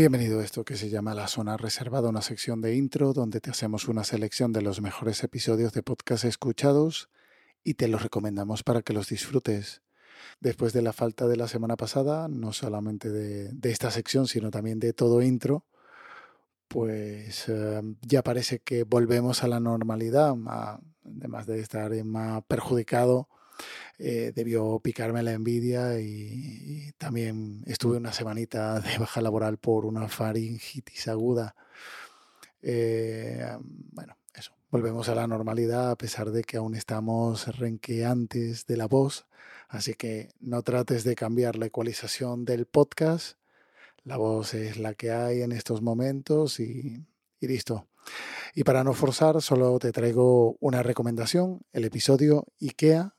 Bienvenido a esto que se llama La Zona Reservada, una sección de intro donde te hacemos una selección de los mejores episodios de podcast escuchados y te los recomendamos para que los disfrutes. Después de la falta de la semana pasada, no solamente de, esta sección, sino también de todo intro, pues eh, ya parece que volvemos a la normalidad, además de estar más perjudicado eh, debió picarme la envidia y, también estuve una semanita de baja laboral por una faringitis aguda. Eh, bueno, eso, volvemos a la normalidad a pesar de que aún estamos renqueantes de la voz, así que no trates de cambiar la ecualización del podcast. La voz es la que hay en estos momentos y, y listo. Y para no forzar, solo te traigo una recomendación, el episodio IKEA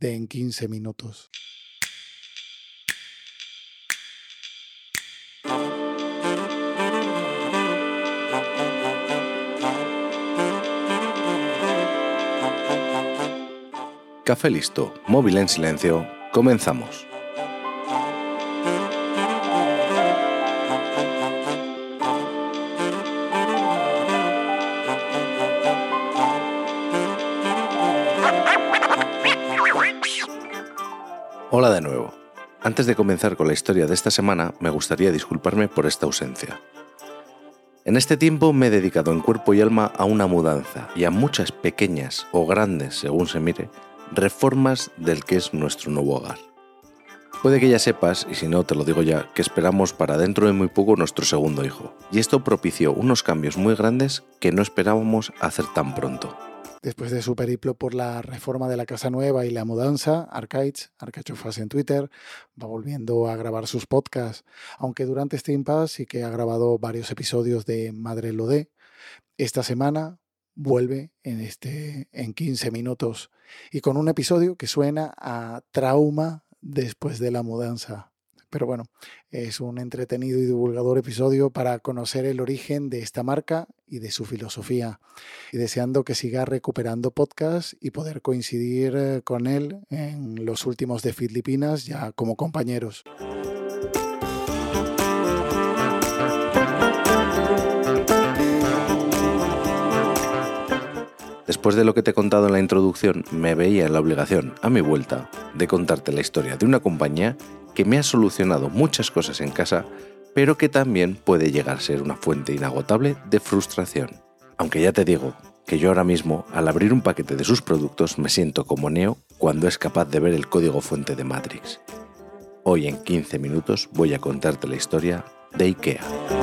de en 15 minutos. Café listo, móvil en silencio, comenzamos. Hola de nuevo. Antes de comenzar con la historia de esta semana, me gustaría disculparme por esta ausencia. En este tiempo me he dedicado en cuerpo y alma a una mudanza y a muchas pequeñas o grandes, según se mire, reformas del que es nuestro nuevo hogar. Puede que ya sepas, y si no te lo digo ya, que esperamos para dentro de muy poco nuestro segundo hijo, y esto propició unos cambios muy grandes que no esperábamos hacer tan pronto. Después de su periplo por la reforma de la casa nueva y la mudanza, Arcades, Arcachofas en Twitter, va volviendo a grabar sus podcasts, aunque durante este impasse sí que ha grabado varios episodios de Madre Lodé. Esta semana vuelve en, este, en 15 minutos y con un episodio que suena a trauma después de la mudanza. Pero bueno, es un entretenido y divulgador episodio para conocer el origen de esta marca y de su filosofía. Y deseando que siga recuperando podcast y poder coincidir eh, con él en los últimos de Filipinas ya como compañeros. Después de lo que te he contado en la introducción, me veía en la obligación, a mi vuelta, de contarte la historia de una compañía que me ha solucionado muchas cosas en casa, pero que también puede llegar a ser una fuente inagotable de frustración. Aunque ya te digo que yo ahora mismo, al abrir un paquete de sus productos, me siento como Neo cuando es capaz de ver el código fuente de Matrix. Hoy en 15 minutos voy a contarte la historia de IKEA.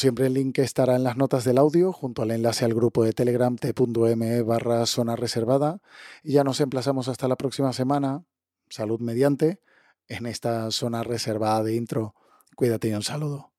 Siempre, el link estará en las notas del audio, junto al enlace al grupo de Telegram t.me barra zona reservada. Y ya nos emplazamos hasta la próxima semana, salud mediante, en esta zona reservada de intro. Cuídate y un saludo.